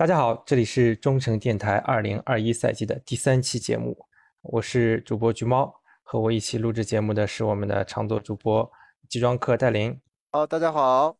大家好，这里是中诚电台二零二一赛季的第三期节目，我是主播橘猫，和我一起录制节目的是我们的常做主播集装客戴林。好，大家好。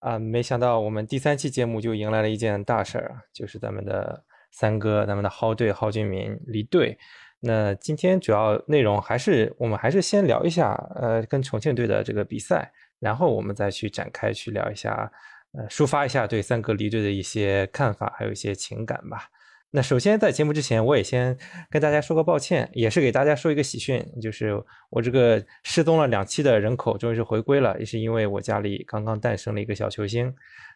啊，没想到我们第三期节目就迎来了一件大事儿啊，就是咱们的三哥，咱们的蒿队蒿俊闵离队。那今天主要内容还是我们还是先聊一下，呃，跟重庆队的这个比赛，然后我们再去展开去聊一下。呃，抒发一下对三哥离队的一些看法，还有一些情感吧。那首先在节目之前，我也先跟大家说个抱歉，也是给大家说一个喜讯，就是我这个失踪了两期的人口终于是回归了，也是因为我家里刚刚诞生了一个小球星，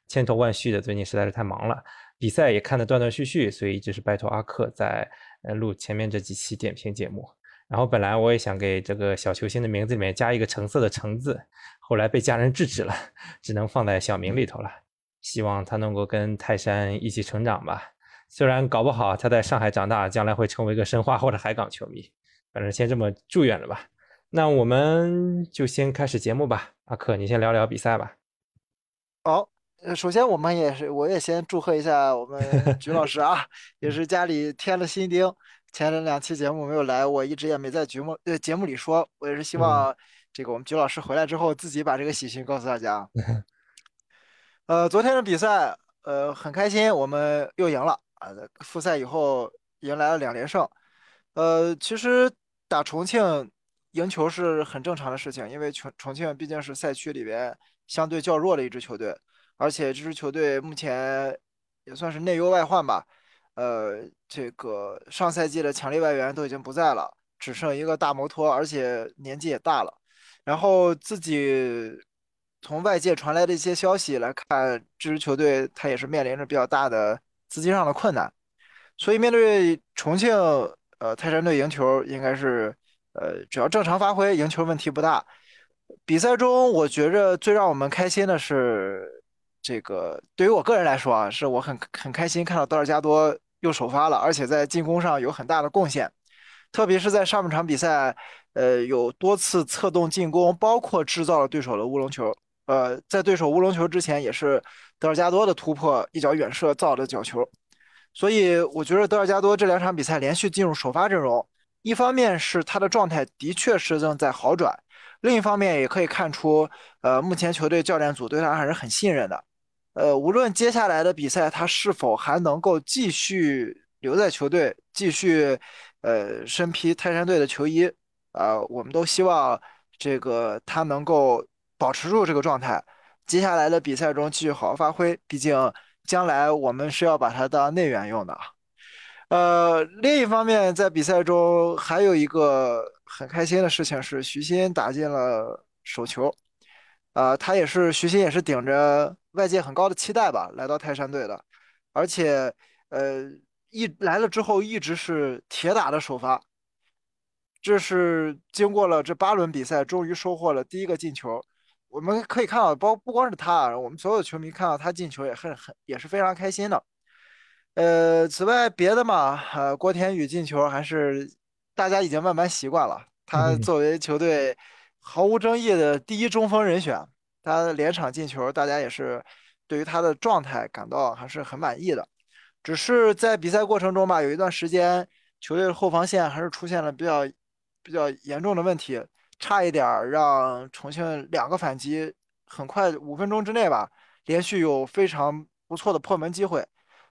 千头万绪的，最近实在是太忙了，比赛也看得断断续续，所以一直是拜托阿克在录前面这几期点评节目。然后本来我也想给这个小球星的名字里面加一个橙色的“橙”字。后来被家人制止了，只能放在小名里头了。希望他能够跟泰山一起成长吧。虽然搞不好他在上海长大，将来会成为一个申花或者海港球迷。反正先这么祝愿了吧。那我们就先开始节目吧。阿克，你先聊聊比赛吧。好，首先我们也是，我也先祝贺一下我们 菊老师啊，也是家里添了新丁。前两期节目没有来，我一直也没在节目呃节目里说，我也是希望。这个我们菊老师回来之后，自己把这个喜讯告诉大家。呃，昨天的比赛，呃，很开心，我们又赢了啊！复赛以后迎来了两连胜。呃，其实打重庆赢球是很正常的事情，因为重重庆毕竟是赛区里边相对较弱的一支球队，而且这支球队目前也算是内忧外患吧。呃，这个上赛季的强力外援都已经不在了，只剩一个大摩托，而且年纪也大了。然后自己从外界传来的一些消息来看，这支球队他也是面临着比较大的资金上的困难，所以面对重庆呃泰山队赢球，应该是呃只要正常发挥，赢球问题不大。比赛中，我觉着最让我们开心的是，这个对于我个人来说啊，是我很很开心看到德尔加多又首发了，而且在进攻上有很大的贡献，特别是在上半场比赛。呃，有多次策动进攻，包括制造了对手的乌龙球。呃，在对手乌龙球之前，也是德尔加多的突破，一脚远射造的角球。所以，我觉得德尔加多这两场比赛连续进入首发阵容，一方面是他的状态的确是正在好转，另一方面也可以看出，呃，目前球队教练组对他还是很信任的。呃，无论接下来的比赛他是否还能够继续留在球队，继续呃身披泰山队的球衣。呃，我们都希望这个他能够保持住这个状态，接下来的比赛中继续好好发挥。毕竟将来我们是要把他当内援用的。呃，另一方面，在比赛中还有一个很开心的事情是，徐新打进了首球。啊，他也是徐新，也是顶着外界很高的期待吧，来到泰山队的，而且呃，一来了之后一直是铁打的首发。这是经过了这八轮比赛，终于收获了第一个进球。我们可以看到，包不光是他，我们所有的球迷看到他进球也很很也是非常开心的。呃，此外别的嘛，呃，郭天宇进球还是大家已经慢慢习惯了。他作为球队毫无争议的第一中锋人选，他连场进球，大家也是对于他的状态感到还是很满意的。只是在比赛过程中吧，有一段时间球队的后防线还是出现了比较。比较严重的问题，差一点让重庆两个反击，很快五分钟之内吧，连续有非常不错的破门机会。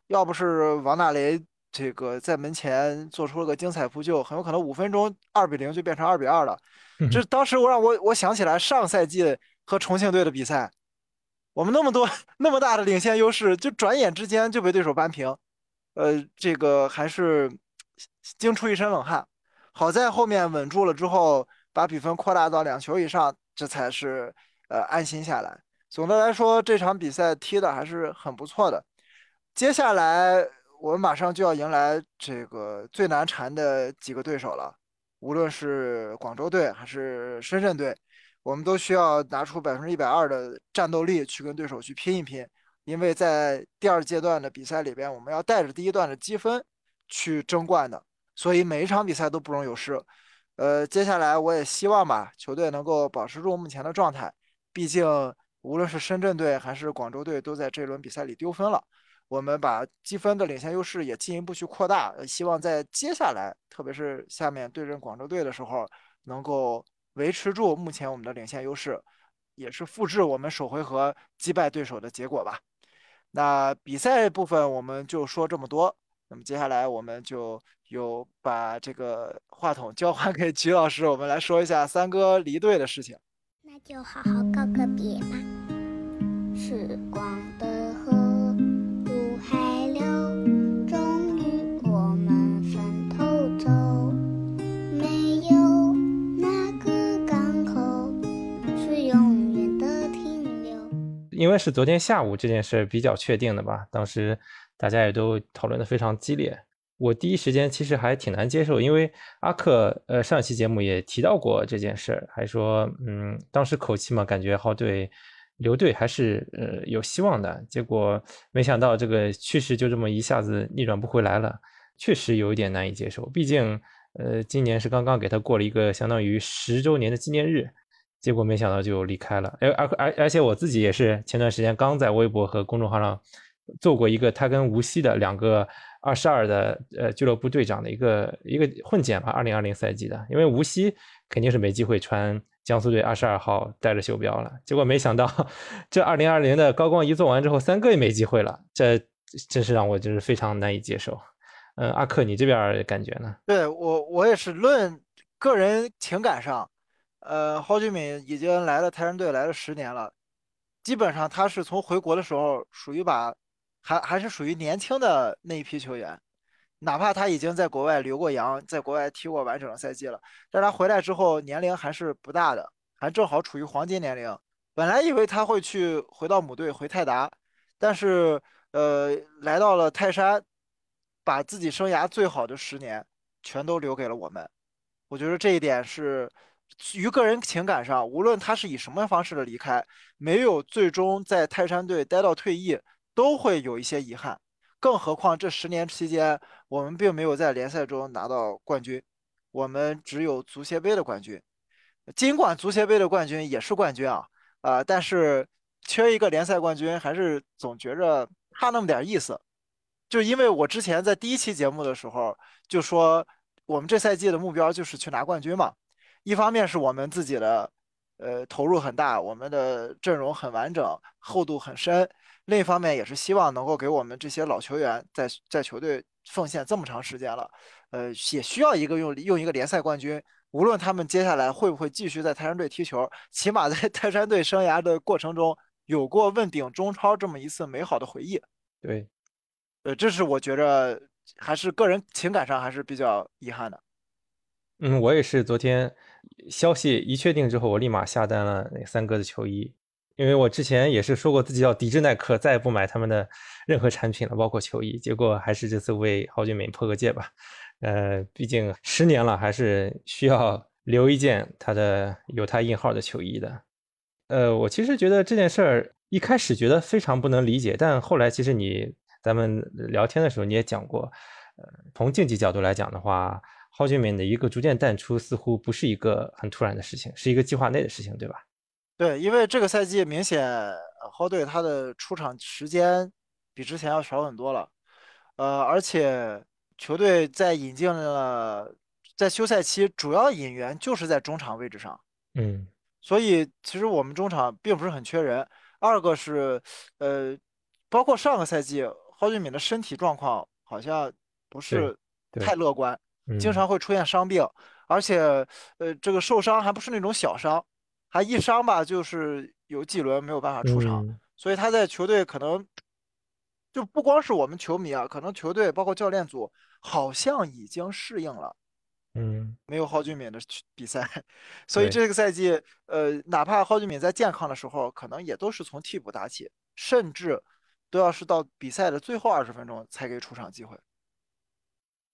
要不是王大雷这个在门前做出了个精彩扑救，很有可能五分钟二比零就变成二比二了。这当时我让我我想起来上赛季和重庆队的比赛，我们那么多 那么大的领先优势，就转眼之间就被对手扳平。呃，这个还是惊出一身冷汗。好在后面稳住了之后，把比分扩大到两球以上，这才是呃安心下来。总的来说，这场比赛踢的还是很不错的。接下来我们马上就要迎来这个最难缠的几个对手了，无论是广州队还是深圳队，我们都需要拿出百分之一百二的战斗力去跟对手去拼一拼，因为在第二阶段的比赛里边，我们要带着第一段的积分去争冠的。所以每一场比赛都不容有失，呃，接下来我也希望吧，球队能够保持住目前的状态。毕竟无论是深圳队还是广州队，都在这轮比赛里丢分了。我们把积分的领先优势也进一步去扩大，希望在接下来，特别是下面对阵广州队的时候，能够维持住目前我们的领先优势，也是复制我们首回合击败对手的结果吧。那比赛部分我们就说这么多，那么接下来我们就有把这个话筒交还给曲老师，我们来说一下三哥离队的事情。那就好好告个别吧。时光的河入海流，终于我们分头走。没有哪个港口是永远的停留。因为是昨天下午这件事比较确定的吧，当时大家也都讨论的非常激烈。我第一时间其实还挺难接受，因为阿克呃上一期节目也提到过这件事儿，还说嗯当时口气嘛，感觉浩队留队还是呃有希望的。结果没想到这个趋势就这么一下子逆转不回来了，确实有一点难以接受。毕竟呃今年是刚刚给他过了一个相当于十周年的纪念日，结果没想到就离开了。而而而而且我自己也是前段时间刚在微博和公众号上做过一个他跟无锡的两个。二十二的呃俱乐部队长的一个一个混剪吧，二零二零赛季的，因为无锡肯定是没机会穿江苏队二十二号带着袖标了。结果没想到这二零二零的高光一做完之后，三哥也没机会了，这真是让我就是非常难以接受。嗯，阿克，你这边感觉呢？对我我也是论个人情感上，呃，蒿俊闵已经来了泰山队来了十年了，基本上他是从回国的时候属于把。还还是属于年轻的那一批球员，哪怕他已经在国外留过洋，在国外踢过完整的赛季了，但他回来之后年龄还是不大的，还正好处于黄金年龄。本来以为他会去回到母队回泰达，但是呃来到了泰山，把自己生涯最好的十年全都留给了我们。我觉得这一点是于个人情感上，无论他是以什么方式的离开，没有最终在泰山队待到退役。都会有一些遗憾，更何况这十年期间，我们并没有在联赛中拿到冠军，我们只有足协杯的冠军。尽管足协杯的冠军也是冠军啊，啊，但是缺一个联赛冠军，还是总觉着差那么点意思。就因为我之前在第一期节目的时候就说，我们这赛季的目标就是去拿冠军嘛。一方面是我们自己的，呃，投入很大，我们的阵容很完整，厚度很深。另一方面也是希望能够给我们这些老球员在在球队奉献这么长时间了，呃，也需要一个用用一个联赛冠军。无论他们接下来会不会继续在泰山队踢球，起码在 泰山队生涯的过程中有过问鼎中超这么一次美好的回忆。对，呃，这是我觉着还是个人情感上还是比较遗憾的。嗯，我也是昨天消息一确定之后，我立马下单了那三哥的球衣。因为我之前也是说过自己要抵制耐克，再也不买他们的任何产品了，包括球衣。结果还是这次为郝俊闵破个戒吧。呃，毕竟十年了，还是需要留一件他的有他印号的球衣的。呃，我其实觉得这件事儿一开始觉得非常不能理解，但后来其实你咱们聊天的时候你也讲过，呃，从竞技角度来讲的话，郝俊闵的一个逐渐淡出似乎不是一个很突然的事情，是一个计划内的事情，对吧？对，因为这个赛季明显，豪队他的出场时间比之前要少很多了，呃，而且球队在引进了，在休赛期主要引援就是在中场位置上，嗯，所以其实我们中场并不是很缺人。二个是，呃，包括上个赛季，蒿俊闵的身体状况好像不是太乐观，经常会出现伤病，而且，呃，这个受伤还不是那种小伤。他一伤吧，就是有几轮没有办法出场，所以他在球队可能就不光是我们球迷啊，可能球队包括教练组好像已经适应了，嗯，没有蒿俊闵的比赛，所以这个赛季，呃，哪怕蒿俊闵在健康的时候，可能也都是从替补打起，甚至都要是到比赛的最后二十分钟才给出场机会。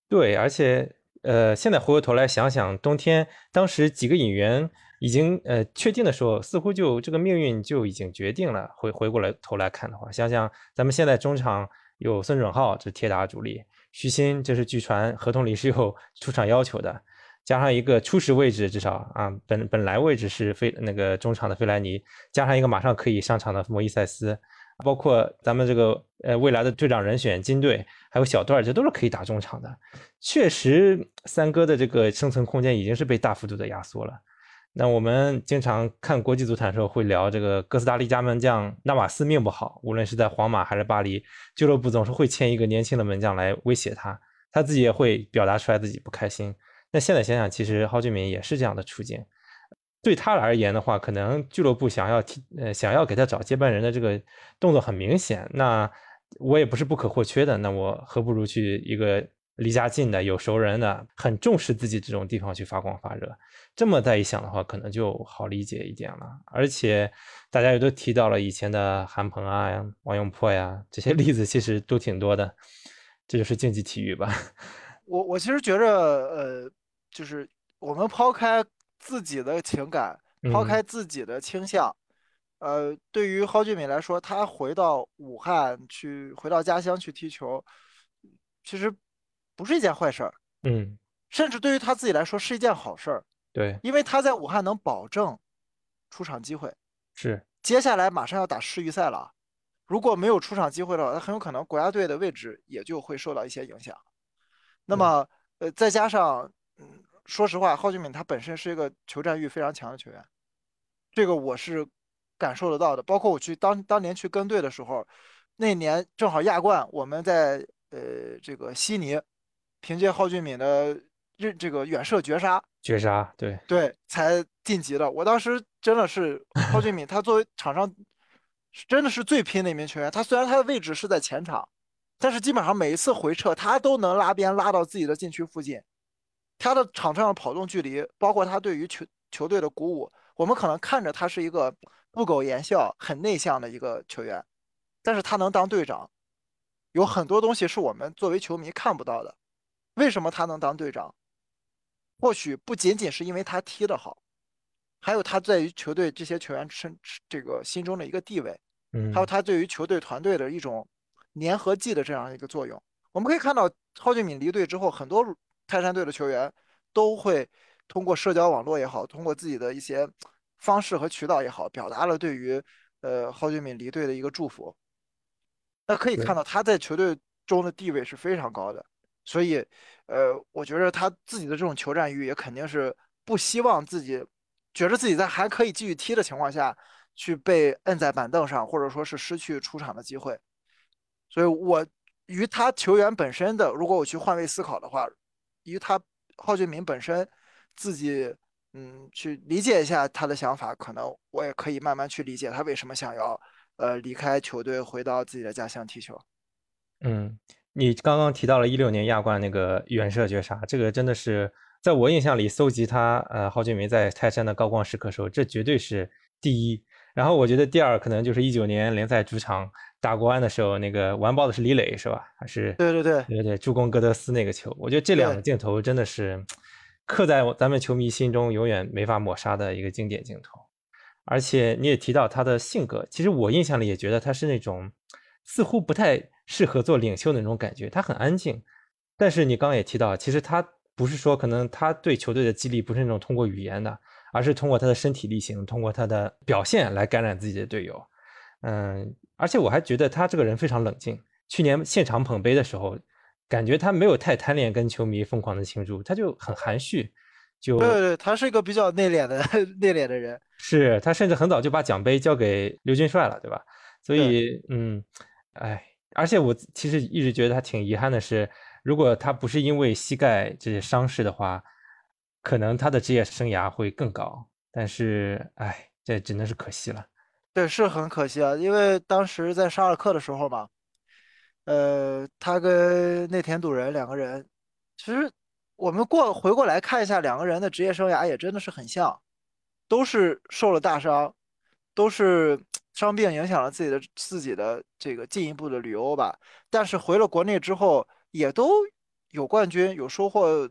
对，而且呃，现在回过头来想想，冬天当时几个引援。已经呃确定的时候，似乎就这个命运就已经决定了。回回过来头来看的话，想想咱们现在中场有孙准浩，这铁打主力；徐新，这是据传合同里是有出场要求的。加上一个初始位置，至少啊本本来位置是费那个中场的费莱尼，加上一个马上可以上场的莫伊塞斯，包括咱们这个呃未来的队长人选金队，还有小段，这都是可以打中场的。确实，三哥的这个生存空间已经是被大幅度的压缩了。那我们经常看国际足坛的时候会聊这个哥斯达黎加门将纳瓦斯命不好，无论是在皇马还是巴黎俱乐部，总是会签一个年轻的门将来威胁他，他自己也会表达出来自己不开心。那现在想想，其实蒿俊闵也是这样的处境。对他而言的话，可能俱乐部想要提呃想要给他找接班人的这个动作很明显。那我也不是不可或缺的，那我何不如去一个离家近的、有熟人的、很重视自己这种地方去发光发热？这么再一想的话，可能就好理解一点了。而且大家也都提到了以前的韩鹏啊、王永珀呀这些例子，其实都挺多的。这就是竞技体育吧。我我其实觉着，呃，就是我们抛开自己的情感，抛开自己的倾向，呃，对于蒿俊闵来说，他回到武汉去，回到家乡去踢球，其实不是一件坏事儿。嗯，甚至对于他自己来说是一件好事儿。对，因为他在武汉能保证出场机会，是接下来马上要打世预赛了，如果没有出场机会的话，他很有可能国家队的位置也就会受到一些影响。那么，呃，再加上，嗯，说实话，蒿俊闵他本身是一个求战欲非常强的球员，这个我是感受得到的。包括我去当当年去跟队的时候，那年正好亚冠，我们在呃这个悉尼，凭借蒿俊闵的这这个远射绝杀。绝杀，对对，才晋级的。我当时真的是 蒿俊闵，他作为场上真的是最拼的一名球员。他虽然他的位置是在前场，但是基本上每一次回撤，他都能拉边拉到自己的禁区附近。他的场上的跑动距离，包括他对于球球队的鼓舞，我们可能看着他是一个不苟言笑、很内向的一个球员，但是他能当队长，有很多东西是我们作为球迷看不到的。为什么他能当队长？或许不仅仅是因为他踢得好，还有他在于球队这些球员身这个心中的一个地位，嗯，还有他对于球队团队的一种粘合剂的这样一个作用。我们可以看到，蒿俊闵离队之后，很多泰山队的球员都会通过社交网络也好，通过自己的一些方式和渠道也好，表达了对于呃蒿俊闵离队的一个祝福。那可以看到他在球队中的地位是非常高的，所以。呃，我觉得他自己的这种求战欲也肯定是不希望自己觉得自己在还可以继续踢的情况下去被摁在板凳上，或者说是失去出场的机会。所以，我与他球员本身的，如果我去换位思考的话，于他郝俊闵本身自己，嗯，去理解一下他的想法，可能我也可以慢慢去理解他为什么想要呃离开球队，回到自己的家乡踢球。嗯。你刚刚提到了一六年亚冠那个远射绝杀，这个真的是在我印象里搜集他呃郝俊闵在泰山的高光时刻时候，这绝对是第一。然后我觉得第二可能就是一九年联赛主场打国安的时候，那个完爆的是李磊是吧？还是对对对对对助攻戈德斯那个球，我觉得这两个镜头真的是刻在咱们球迷心中永远没法抹杀的一个经典镜头。而且你也提到他的性格，其实我印象里也觉得他是那种似乎不太。适合做领袖的那种感觉，他很安静。但是你刚刚也提到，其实他不是说可能他对球队的激励不是那种通过语言的，而是通过他的身体力行，通过他的表现来感染自己的队友。嗯，而且我还觉得他这个人非常冷静。去年现场捧杯的时候，感觉他没有太贪恋跟球迷疯狂的庆祝，他就很含蓄。就对对，他是一个比较内敛的 内敛的人。是他甚至很早就把奖杯交给刘军帅了，对吧？所以，嗯，哎。而且我其实一直觉得他挺遗憾的是，如果他不是因为膝盖这些伤势的话，可能他的职业生涯会更高。但是，哎，这只能是可惜了。对，是很可惜啊，因为当时在沙尔克的时候嘛，呃，他跟内田笃人两个人，其实我们过回过来看一下，两个人的职业生涯也真的是很像，都是受了大伤，都是。伤病影响了自己的自己的这个进一步的旅游吧，但是回了国内之后也都有冠军有收获，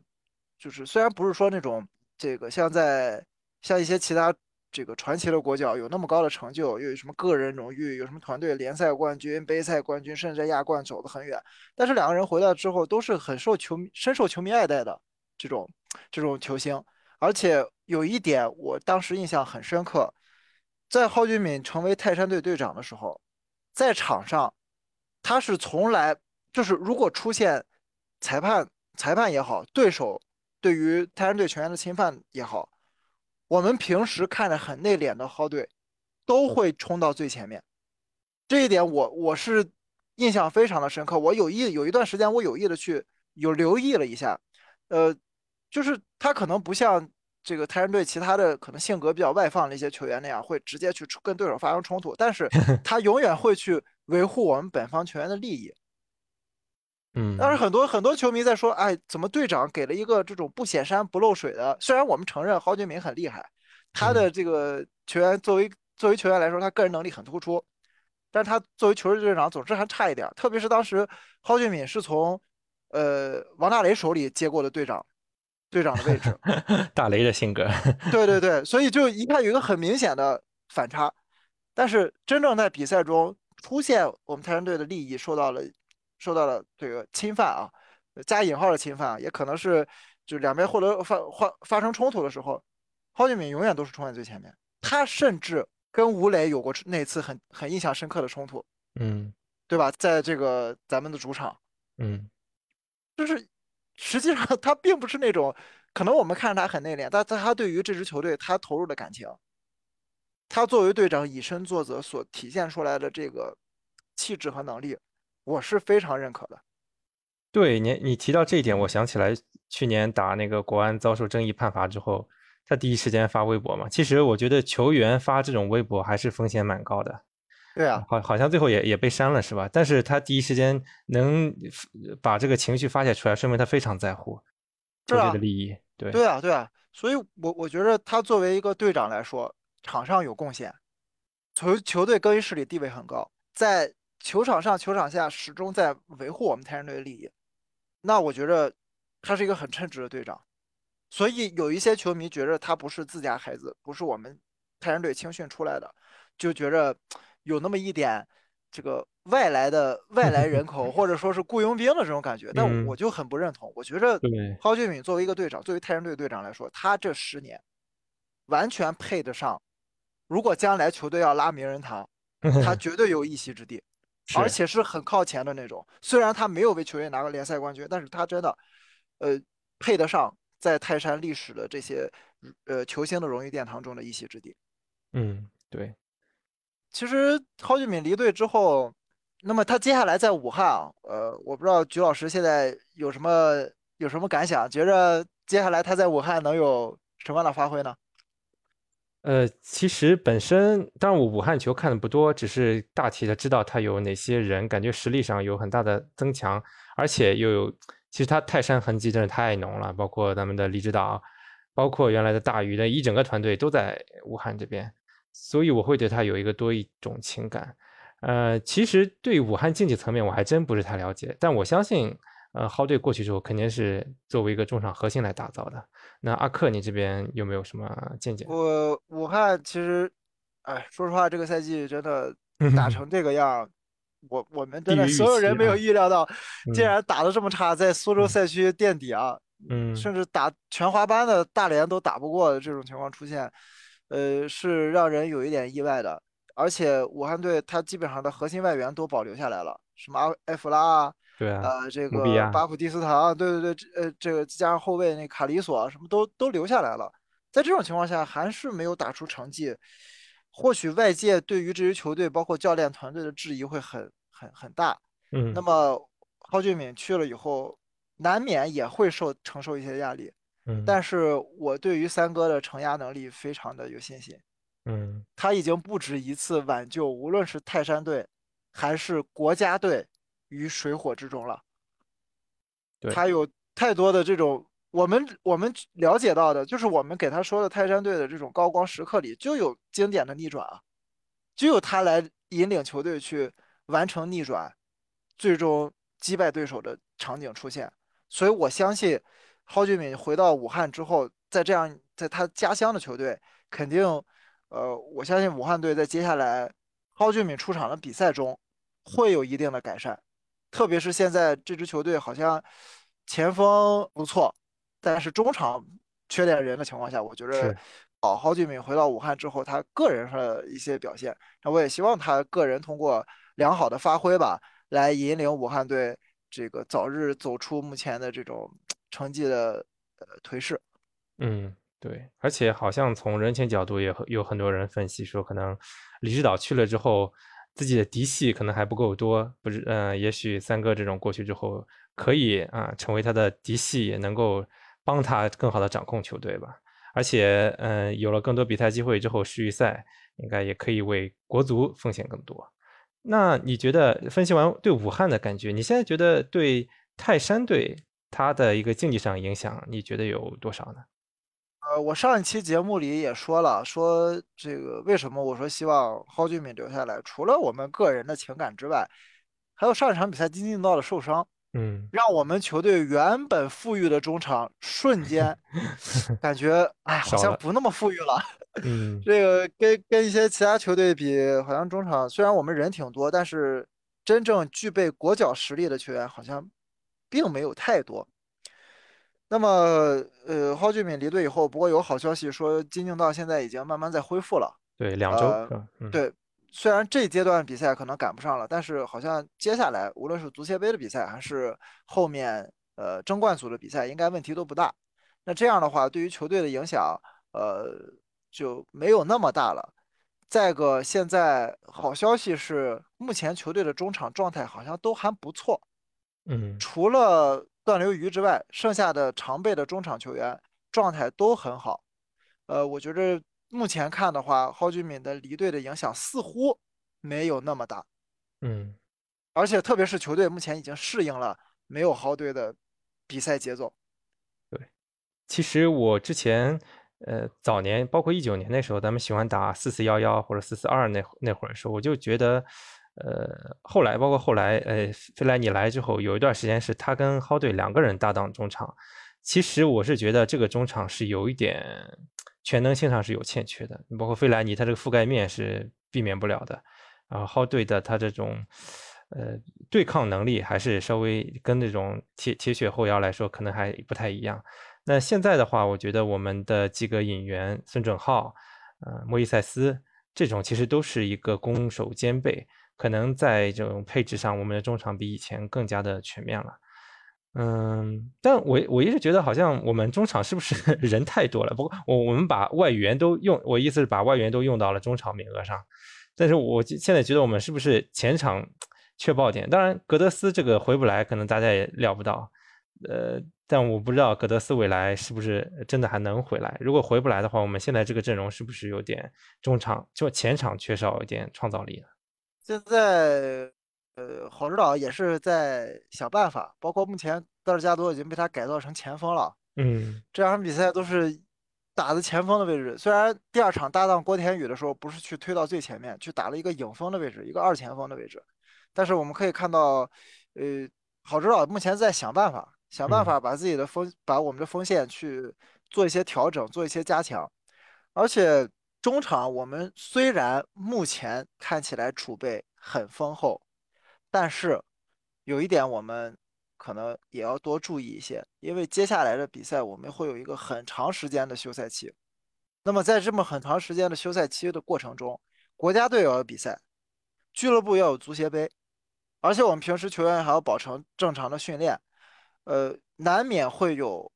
就是虽然不是说那种这个像在像一些其他这个传奇的国脚有那么高的成就，又有什么个人荣誉，有什么团队联赛冠军、杯赛冠军，甚至在亚冠走得很远，但是两个人回来之后都是很受球迷深受球迷爱戴的这种这种球星，而且有一点我当时印象很深刻。在蒿俊闵成为泰山队队长的时候，在场上，他是从来就是如果出现裁判裁判也好，对手对于泰山队球员的侵犯也好，我们平时看着很内敛的蒿队，都会冲到最前面。这一点我我是印象非常的深刻。我有意有一段时间，我有意的去有留意了一下，呃，就是他可能不像这个泰山队其他的可能性格比较外放的一些球员那样，会直接去跟对手发生冲突，但是 他永远会去维护我们本方球员的利益。嗯，当时很多很多球迷在说，哎，怎么队长给了一个这种不显山不漏水的？虽然我们承认郝俊敏很厉害，他的这个球员作为作为球员来说，他个人能力很突出，但是他作为球队队长总是还差一点。特别是当时郝俊敏是从呃王大雷手里接过的队长队长的位置，大雷的性格，对对对，所以就一看有一个很明显的反差。但是真正在比赛中出现我们泰山队的利益受到了。受到了这个侵犯啊，加引号的侵犯啊，也可能是就两边获得发发发生冲突的时候，郝俊敏永远都是冲在最前面。他甚至跟吴磊有过那次很很印象深刻的冲突，嗯，对吧？在这个咱们的主场，嗯，就是实际上 他并不是那种可能我们看着他很内敛，但他对于这支球队他投入的感情，他作为队长以身作则所体现出来的这个气质和能力。我是非常认可的。对你，你提到这一点，我想起来去年打那个国安遭受争议判罚之后，他第一时间发微博嘛。其实我觉得球员发这种微博还是风险蛮高的。对啊，好，好像最后也也被删了，是吧？但是他第一时间能把这个情绪发泄出来，说明他非常在乎球队的利益。对，对啊，对啊。所以，我我觉得他作为一个队长来说，场上有贡献，球球队更衣室里地位很高，在。球场上、球场下始终在维护我们泰山队的利益，那我觉得他是一个很称职的队长。所以有一些球迷觉得他不是自家孩子，不是我们泰山队青训出来的，就觉着有那么一点这个外来的外来人口或者说是雇佣兵的这种感觉。但我就很不认同。我觉着蒿俊闵作为一个队长，作为泰山队队长来说，他这十年完全配得上。如果将来球队要拉名人堂，他 绝对有一席之地。而且是很靠前的那种，虽然他没有为球队拿过联赛冠军，但是他真的，呃，配得上在泰山历史的这些呃球星的荣誉殿堂中的一席之地。嗯，对。其实郝俊敏离队之后，那么他接下来在武汉啊，呃，我不知道菊老师现在有什么有什么感想，觉着接下来他在武汉能有什么样的发挥呢？呃，其实本身，当然我武汉球看的不多，只是大体的知道他有哪些人，感觉实力上有很大的增强，而且又有，其实他泰山痕迹真是太浓了，包括咱们的李指导，包括原来的大鱼的一整个团队都在武汉这边，所以我会对他有一个多一种情感。呃，其实对武汉竞技层面我还真不是太了解，但我相信。呃，浩队过去之后，肯定是作为一个中场核心来打造的。那阿克，你这边有没有什么见解？我武汉其实，哎，说实话，这个赛季真的打成这个样，我我们真的所有人没有预料到，竟然打得这么差，在苏州赛区垫底啊，嗯，甚至打全华班的大连都打不过的这种情况出现，呃，是让人有一点意外的。而且武汉队他基本上的核心外援都保留下来了，什么阿埃弗拉啊。对啊，呃，这个巴普蒂斯塔，对对对，呃，这个加上后卫那卡里索，什么都都留下来了。在这种情况下，还是没有打出成绩，或许外界对于这支球队，包括教练团队的质疑会很很很大。嗯，那么郝俊敏去了以后，难免也会受承受一些压力。嗯，但是我对于三哥的承压能力非常的有信心。嗯，他已经不止一次挽救，无论是泰山队还是国家队。于水火之中了，他有太多的这种我们我们了解到的，就是我们给他说的泰山队的这种高光时刻里，就有经典的逆转啊，就有他来引领球队去完成逆转，最终击败对手的场景出现。所以我相信郝俊闵回到武汉之后，在这样在他家乡的球队，肯定，呃，我相信武汉队在接下来蒿俊闵出场的比赛中会有一定的改善。特别是现在这支球队好像前锋不错，但是中场缺点人的情况下，我觉得郝俊闵回到武汉之后，他个人上的一些表现，那我也希望他个人通过良好的发挥吧，来引领武汉队这个早日走出目前的这种成绩的呃颓势。嗯，对，而且好像从人情角度也有很多人分析说，可能李指导去了之后，自己的嫡系可能还不够多，不是，嗯，也许三哥这种过去之后，可以啊成为他的嫡系，也能够帮他更好的掌控球队吧。而且，嗯，有了更多比赛机会之后，世预赛应该也可以为国足奉献更多。那你觉得分析完对武汉的感觉，你现在觉得对泰山队他的一个竞技上影响，你觉得有多少呢？呃，我上一期节目里也说了，说这个为什么我说希望蒿俊闵留下来，除了我们个人的情感之外，还有上一场比赛金敬道的受伤，嗯，让我们球队原本富裕的中场瞬间 感觉哎，好像不那么富裕了。嗯，这个跟跟一些其他球队比，好像中场虽然我们人挺多，但是真正具备国脚实力的球员好像并没有太多。那么，呃，蒿俊闵离队以后，不过有好消息说金敬道现在已经慢慢在恢复了。对，两周？对，虽然这阶段比赛可能赶不上了，但是好像接下来无论是足协杯的比赛，还是后面呃争冠组的比赛，应该问题都不大。那这样的话，对于球队的影响，呃，就没有那么大了。再个，现在好消息是，目前球队的中场状态好像都还不错。嗯，除了。段流鱼之外，剩下的常备的中场球员状态都很好。呃，我觉着目前看的话，蒿俊闵的离队的影响似乎没有那么大。嗯，而且特别是球队目前已经适应了没有蒿队的比赛节奏。对，其实我之前呃早年，包括一九年那时候，咱们喜欢打四四幺幺或者四四二那那会儿的时候，我就觉得。呃，后来包括后来，呃，费莱尼来之后，有一段时间是他跟蒿队两个人搭档中场。其实我是觉得这个中场是有一点全能性上是有欠缺的。包括费莱尼，他这个覆盖面是避免不了的。然后蒿队的他这种呃对抗能力还是稍微跟那种铁铁血后腰来说可能还不太一样。那现在的话，我觉得我们的几个引援孙准浩、呃莫伊塞斯这种其实都是一个攻守兼备。可能在这种配置上，我们的中场比以前更加的全面了。嗯，但我我一直觉得好像我们中场是不是 人太多了？不过我我们把外援都用，我意思是把外援都用到了中场名额上。但是我现在觉得我们是不是前场缺爆点？当然，格德斯这个回不来，可能大家也料不到。呃，但我不知道格德斯未来是不是真的还能回来。如果回不来的话，我们现在这个阵容是不是有点中场就前场缺少一点创造力了？现在，呃，郝指导也是在想办法，包括目前德尔加多已经被他改造成前锋了。嗯，这两场比赛都是打的前锋的位置。虽然第二场搭档郭田雨的时候不是去推到最前面，去打了一个影锋的位置，一个二前锋的位置，但是我们可以看到，呃，郝指导目前在想办法，想办法把自己的锋，把我们的锋线去做一些调整，做一些加强，而且。中场我们虽然目前看起来储备很丰厚，但是有一点我们可能也要多注意一些，因为接下来的比赛我们会有一个很长时间的休赛期。那么在这么很长时间的休赛期的过程中，国家队要有比赛，俱乐部要有足协杯，而且我们平时球员还要保持正常的训练，呃，难免会有。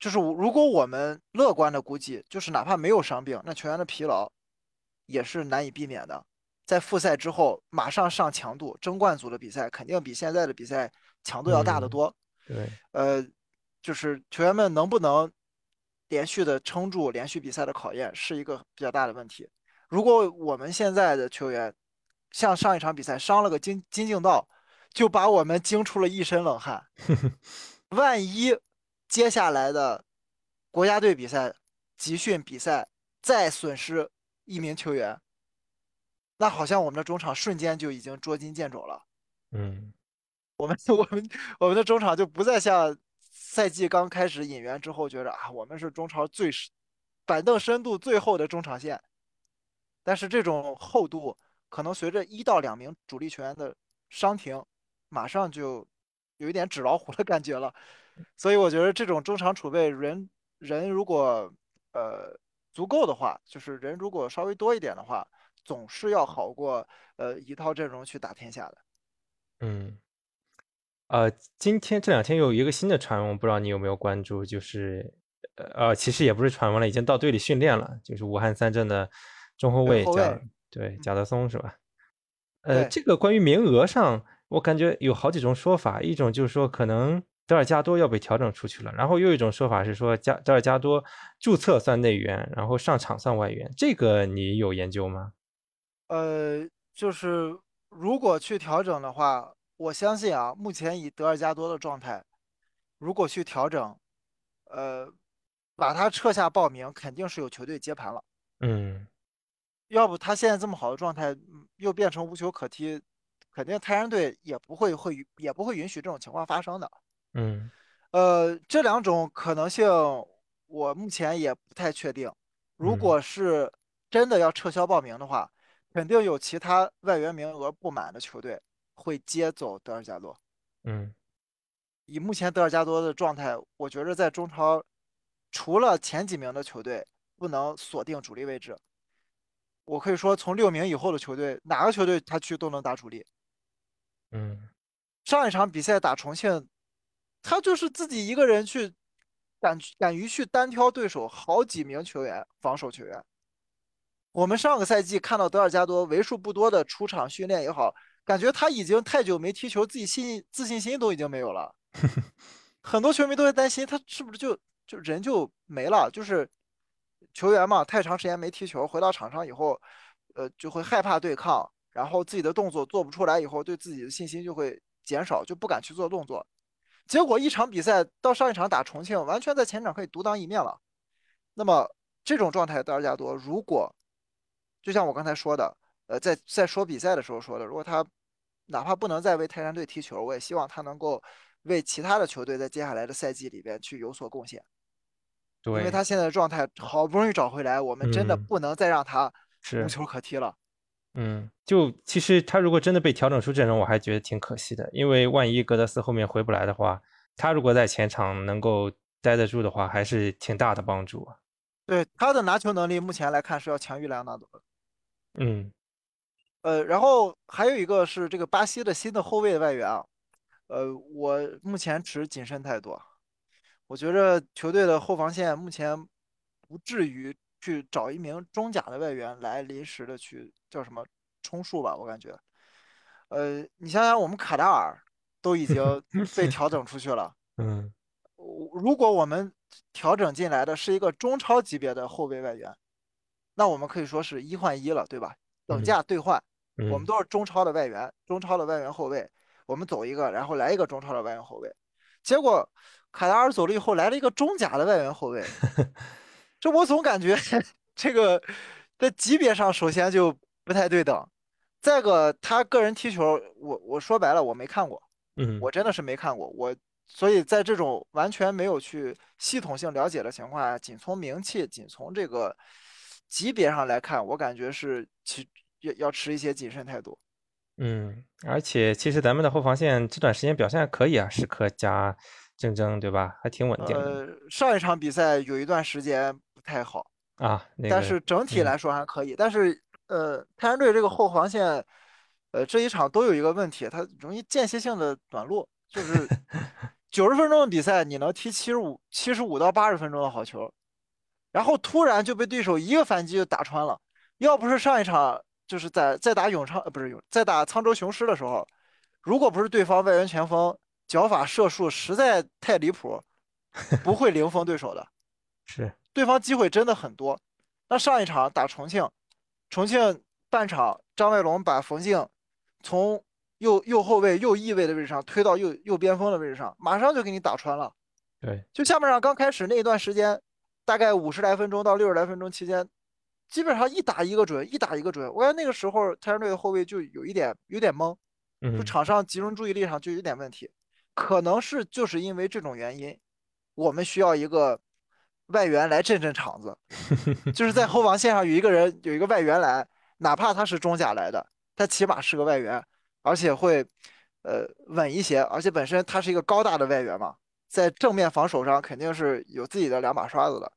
就是如果我们乐观的估计，就是哪怕没有伤病，那球员的疲劳也是难以避免的。在复赛之后马上上强度，争冠组的比赛肯定比现在的比赛强度要大得多。对，呃，就是球员们能不能连续的撑住连续比赛的考验，是一个比较大的问题。如果我们现在的球员像上一场比赛伤了个金金敬道，就把我们惊出了一身冷汗。万一。接下来的国家队比赛、集训比赛再损失一名球员，那好像我们的中场瞬间就已经捉襟见肘了。嗯，我们我们我们的中场就不再像赛季刚开始引援之后觉得啊，我们是中超最板凳深度最厚的中场线。但是这种厚度可能随着一到两名主力球员的伤停，马上就有一点纸老虎的感觉了。所以我觉得这种中场储备人人如果呃足够的话，就是人如果稍微多一点的话，总是要好过呃一套阵容去打天下的。嗯，呃，今天这两天有一个新的传闻，不知道你有没有关注，就是呃，其实也不是传闻了，已经到队里训练了，就是武汉三镇的中后卫贾对贾德松是吧？呃，这个关于名额上，我感觉有好几种说法，一种就是说可能德尔加多要被调整出去了，然后又一种说法是说加德尔加多注册算内援，然后上场算外援，这个你有研究吗？呃，就是如果去调整的话，我相信啊，目前以德尔加多的状态，如果去调整，呃，把他撤下报名，肯定是有球队接盘了。嗯。要不他现在这么好的状态，又变成无球可踢，肯定泰山队也不会会也不会允许这种情况发生的。嗯，呃，这两种可能性我目前也不太确定。如果是真的要撤销报名的话，肯定有其他外援名额不满的球队会接走德尔加多。嗯，以目前德尔加多的状态，我觉着在中超除了前几名的球队不能锁定主力位置。我可以说，从六名以后的球队，哪个球队他去都能打主力。嗯，上一场比赛打重庆，他就是自己一个人去敢敢于去单挑对手好几名球员，防守球员。我们上个赛季看到德尔加多为数不多的出场训练也好，感觉他已经太久没踢球，自己信自信心都已经没有了。很多球迷都在担心他是不是就就人就没了，就是。球员嘛，太长时间没踢球，回到场上以后，呃，就会害怕对抗，然后自己的动作做不出来以后，对自己的信心就会减少，就不敢去做动作。结果一场比赛到上一场打重庆，完全在前场可以独当一面了。那么这种状态，德尔加多如果就像我刚才说的，呃，在在说比赛的时候说的，如果他哪怕不能再为泰山队踢球，我也希望他能够为其他的球队在接下来的赛季里边去有所贡献。对因为他现在的状态好不容易找回来，我们真的不能再让他无球可踢了。嗯，就其实他如果真的被调整出阵容，我还觉得挺可惜的。因为万一格德斯后面回不来的话，他如果在前场能够待得住的话，还是挺大的帮助。对他的拿球能力，目前来看是要强于莱昂纳多的。嗯，呃，然后还有一个是这个巴西的新的后卫外援啊，呃，我目前持谨慎态度。我觉着球队的后防线目前不至于去找一名中甲的外援来临时的去叫什么充数吧，我感觉。呃，你想想，我们卡达尔都已经 被调整出去了，嗯，如果我们调整进来的是一个中超级别的后卫外援，那我们可以说是一换一了，对吧？等价兑换，我们都是中超的外援，中超的外援后卫，我们走一个，然后来一个中超的外援后卫，结果。卡达尔走了以后，来了一个中甲的外援后卫，这我总感觉这个在级别上首先就不太对等。再个，他个人踢球，我我说白了我没看过，嗯，我真的是没看过。我所以在这种完全没有去系统性了解的情况下，仅从名气、仅从这个级别上来看，我感觉是其要要持一些谨慎态度。嗯，而且其实咱们的后防线这段时间表现还可以啊，时刻加。竞争对吧？还挺稳定。呃，上一场比赛有一段时间不太好啊，但是整体来说还可以。但是呃，太阳队这个后防线，呃，这一场都有一个问题，它容易间歇性的短路，就是 九十分钟的比赛，你能踢七十五、七十五到八十分钟的好球，然后突然就被对手一个反击就打穿了。要不是上一场就是在在打永昌，呃，不是永，在打沧州雄狮的时候，如果不是对方外援前锋。脚法射术实在太离谱，不会零封对手的，是对方机会真的很多。那上一场打重庆，重庆半场张卫龙把冯静从右右后卫右翼位的位置上推到右右边锋的位置上，马上就给你打穿了。对，就下半场刚开始那一段时间，大概五十来分钟到六十来分钟期间，基本上一打一个准，一打一个准。我感觉那个时候泰山队的后卫就有一点有点懵，就场上集中注意力上就有点问题。可能是就是因为这种原因，我们需要一个外援来镇镇场子，就是在后防线上有一个人有一个外援来，哪怕他是中甲来的，他起码是个外援，而且会呃稳一些，而且本身他是一个高大的外援嘛，在正面防守上肯定是有自己的两把刷子的，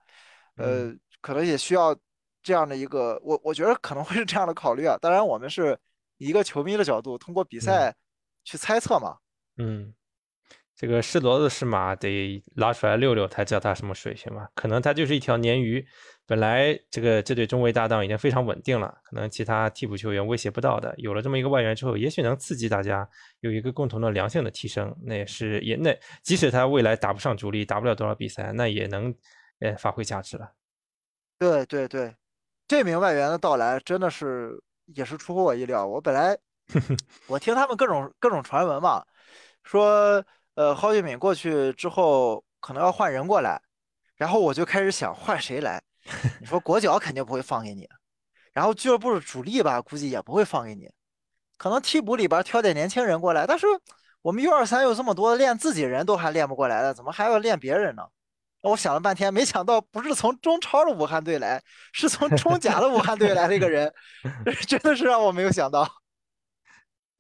呃，可能也需要这样的一个，我我觉得可能会是这样的考虑啊。当然，我们是以一个球迷的角度，通过比赛去猜测嘛。嗯，这个是骡子是马，得拉出来遛遛才知道它什么水平嘛。可能它就是一条鲶鱼，本来这个这对中卫搭档已经非常稳定了，可能其他替补球员威胁不到的。有了这么一个外援之后，也许能刺激大家有一个共同的良性的提升。那也是也那即使他未来打不上主力，打不了多少比赛，那也能呃发挥价值了。对对对，这名外援的到来真的是也是出乎我意料。我本来 我听他们各种各种传闻嘛，说呃蒿俊闵过去之后可能要换人过来，然后我就开始想换谁来。你说 国脚肯定不会放给你，然后俱乐部的主力吧，估计也不会放给你，可能替补里边挑点年轻人过来。但是我们 U 二三有这么多练自己人都还练不过来的，怎么还要练别人呢？我想了半天，没想到不是从中超的武汉队来，是从中甲的武汉队来的一个人，真的是让我没有想到。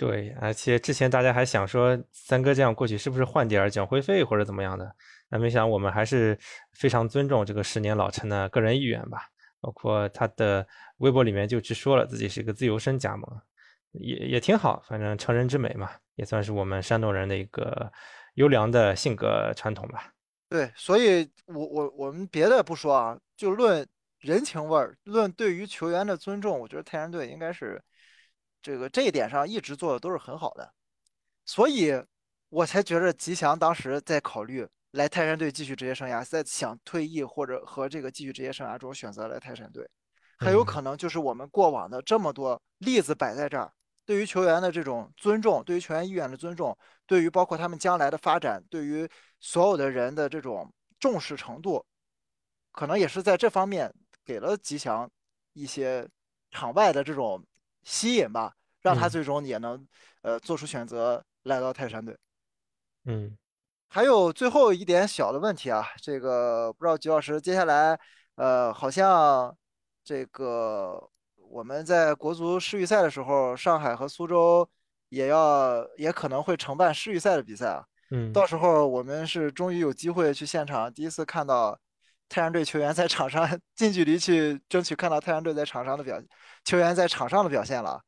对，而且之前大家还想说三哥这样过去是不是换点儿奖会费或者怎么样的，那没想我们还是非常尊重这个十年老陈的个人意愿吧。包括他的微博里面就直说了自己是一个自由身加盟，也也挺好，反正成人之美嘛，也算是我们山东人的一个优良的性格传统吧。对，所以我我我们别的不说啊，就论人情味儿，论对于球员的尊重，我觉得泰山队应该是这个这一点上一直做的都是很好的，所以我才觉得吉祥当时在考虑来泰山队继续职业生涯，在想退役或者和这个继续职业生涯中选择来泰山队，很有可能就是我们过往的这么多例子摆在这儿，对于球员的这种尊重，对于球员意愿的尊重，对于包括他们将来的发展，对于。所有的人的这种重视程度，可能也是在这方面给了吉祥一些场外的这种吸引吧，让他最终也能呃做出选择来到泰山队。嗯，还有最后一点小的问题啊，这个不知道吉老师接下来呃好像这个我们在国足世预赛的时候，上海和苏州也要也可能会承办世预赛的比赛啊。嗯，到时候我们是终于有机会去现场，第一次看到泰山队球员在场上 近距离去争取看到泰山队在场上的表球员在场上的表现了。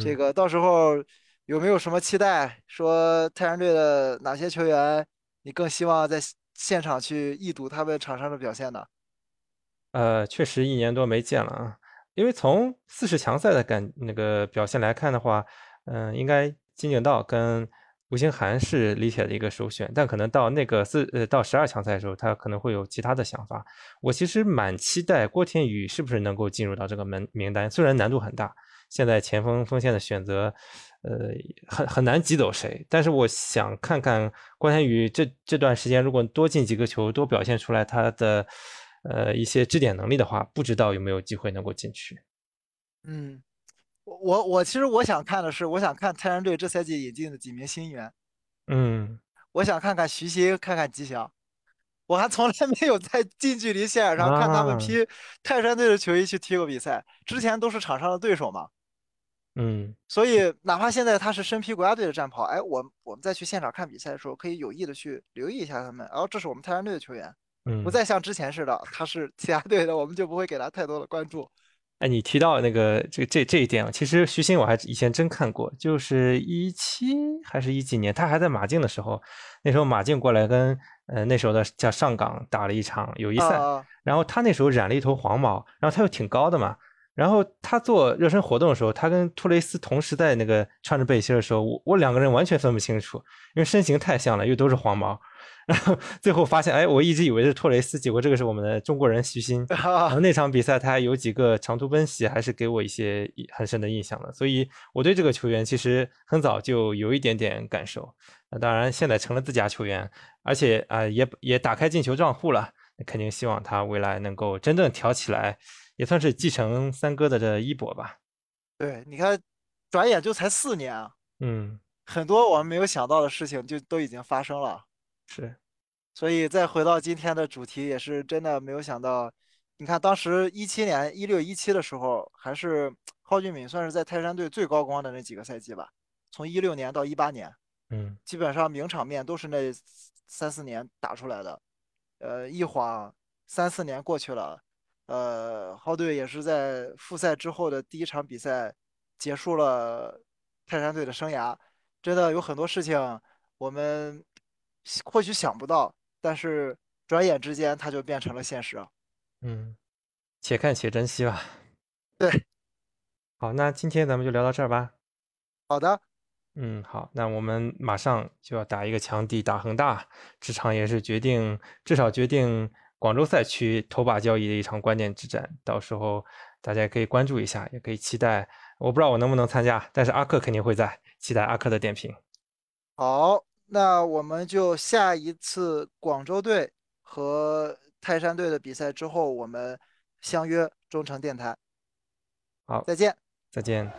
这个到时候有没有什么期待？说太阳队的哪些球员你更希望在现场去一睹他们场上的表现呢？呃，确实一年多没见了啊，因为从四十强赛的感那个表现来看的话，嗯，应该金景道跟。吴兴涵是李铁的一个首选，但可能到那个四呃到十二强赛的时候，他可能会有其他的想法。我其实蛮期待郭天宇是不是能够进入到这个门名单，虽然难度很大，现在前锋锋线的选择，呃很很难挤走谁。但是我想看看郭天宇这这段时间如果多进几个球，多表现出来他的呃一些支点能力的话，不知道有没有机会能够进去。嗯。我我其实我想看的是，我想看泰山队这赛季引进的几名新援。嗯，我想看看徐新，看看吉祥。我还从来没有在近距离现场上看他们披泰山队的球衣去踢过比赛，之前都是场上的对手嘛。嗯，所以哪怕现在他是身披国家队的战袍，哎，我我们再去现场看比赛的时候，可以有意的去留意一下他们。然后这是我们泰山队的球员，不再像之前似的，他是其他队的，我们就不会给他太多的关注。哎，你提到那个这这这一点啊，其实徐新我还以前真看过，就是一七还是一几年，他还在马竞的时候，那时候马竞过来跟呃那时候的叫上港打了一场友谊赛，然后他那时候染了一头黄毛，然后他又挺高的嘛，然后他做热身活动的时候，他跟托雷斯同时在那个穿着背心的时候，我我两个人完全分不清楚，因为身形太像了，又都是黄毛。然后最后发现，哎，我一直以为是托雷斯，结果这个是我们的中国人徐新。然后 那场比赛他有几个长途奔袭，还是给我一些很深的印象的。所以我对这个球员其实很早就有一点点感受。那当然现在成了自家球员，而且啊也也打开进球账户了，肯定希望他未来能够真正挑起来，也算是继承三哥的这衣钵吧。对，你看，转眼就才四年啊。嗯，很多我们没有想到的事情就都已经发生了。是，所以再回到今天的主题，也是真的没有想到。你看，当时一七年一六一七的时候，还是蒿俊闵算是在泰山队最高光的那几个赛季吧。从一六年到一八年，嗯，基本上名场面都是那三四年打出来的。呃，一晃三四年过去了，呃，浩队也是在复赛之后的第一场比赛结束了泰山队的生涯。真的有很多事情我们或许想不到，但是转眼之间它就变成了现实。嗯，且看且珍惜吧。对，好，那今天咱们就聊到这儿吧。好的，嗯，好，那我们马上就要打一个强敌，打恒大，这场也是决定，至少决定广州赛区头把交椅的一场关键之战。到时候大家也可以关注一下，也可以期待。我不知道我能不能参加，但是阿克肯定会在，期待阿克的点评。好，那我们就下一次广州队和泰山队的比赛之后，我们相约中诚电台。好，再见。再见。